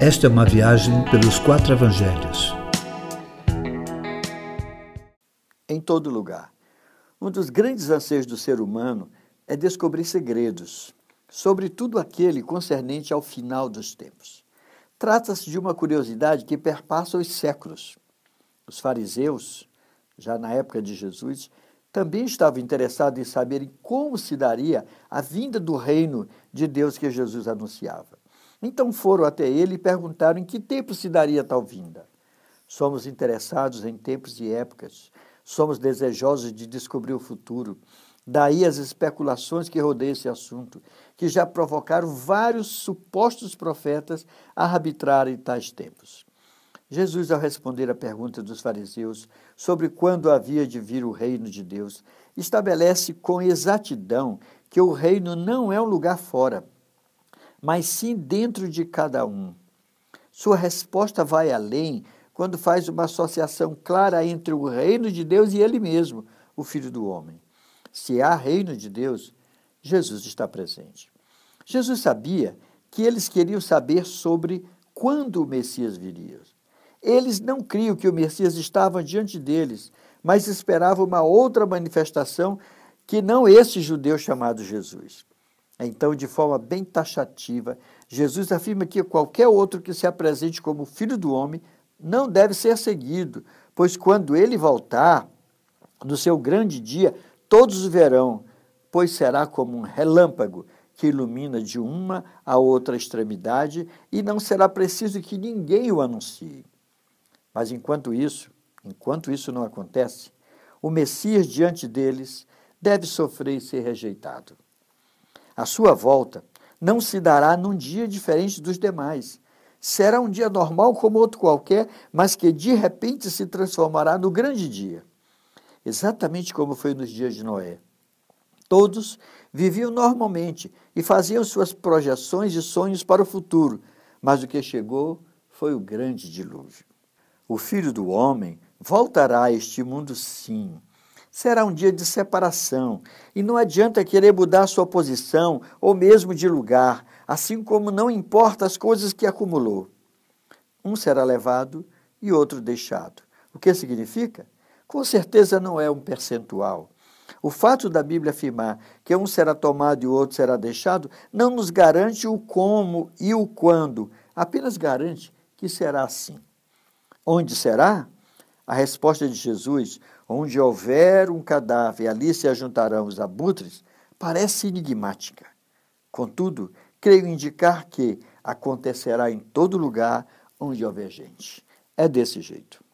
Esta é uma viagem pelos quatro evangelhos. Em todo lugar. Um dos grandes anseios do ser humano é descobrir segredos, sobretudo aquele concernente ao final dos tempos. Trata-se de uma curiosidade que perpassa os séculos. Os fariseus, já na época de Jesus, também estavam interessados em saber como se daria a vinda do reino de Deus que Jesus anunciava. Então foram até ele e perguntaram em que tempo se daria tal vinda. Somos interessados em tempos e épocas, somos desejosos de descobrir o futuro. Daí as especulações que rodeiam esse assunto, que já provocaram vários supostos profetas a arbitrarem tais tempos. Jesus, ao responder à pergunta dos fariseus sobre quando havia de vir o reino de Deus, estabelece com exatidão que o reino não é um lugar fora, mas sim dentro de cada um. Sua resposta vai além quando faz uma associação clara entre o reino de Deus e ele mesmo, o Filho do Homem. Se há reino de Deus, Jesus está presente. Jesus sabia que eles queriam saber sobre quando o Messias viria. Eles não criam que o Messias estava diante deles, mas esperavam uma outra manifestação que não esse judeu chamado Jesus. Então, de forma bem taxativa, Jesus afirma que qualquer outro que se apresente como filho do homem não deve ser seguido, pois quando ele voltar, no seu grande dia, todos verão, pois será como um relâmpago que ilumina de uma a outra extremidade e não será preciso que ninguém o anuncie. Mas enquanto isso, enquanto isso não acontece, o Messias diante deles deve sofrer e ser rejeitado. A sua volta não se dará num dia diferente dos demais. Será um dia normal como outro qualquer, mas que de repente se transformará no grande dia. Exatamente como foi nos dias de Noé. Todos viviam normalmente e faziam suas projeções e sonhos para o futuro, mas o que chegou foi o grande dilúvio. O filho do homem voltará a este mundo, sim. Será um dia de separação, e não adianta querer mudar sua posição ou mesmo de lugar, assim como não importa as coisas que acumulou. Um será levado e outro deixado. O que significa? Com certeza não é um percentual. O fato da Bíblia afirmar que um será tomado e o outro será deixado não nos garante o como e o quando, apenas garante que será assim. Onde será? A resposta de Jesus, onde houver um cadáver, ali se ajuntarão os abutres, parece enigmática. Contudo, creio indicar que acontecerá em todo lugar onde houver gente. É desse jeito.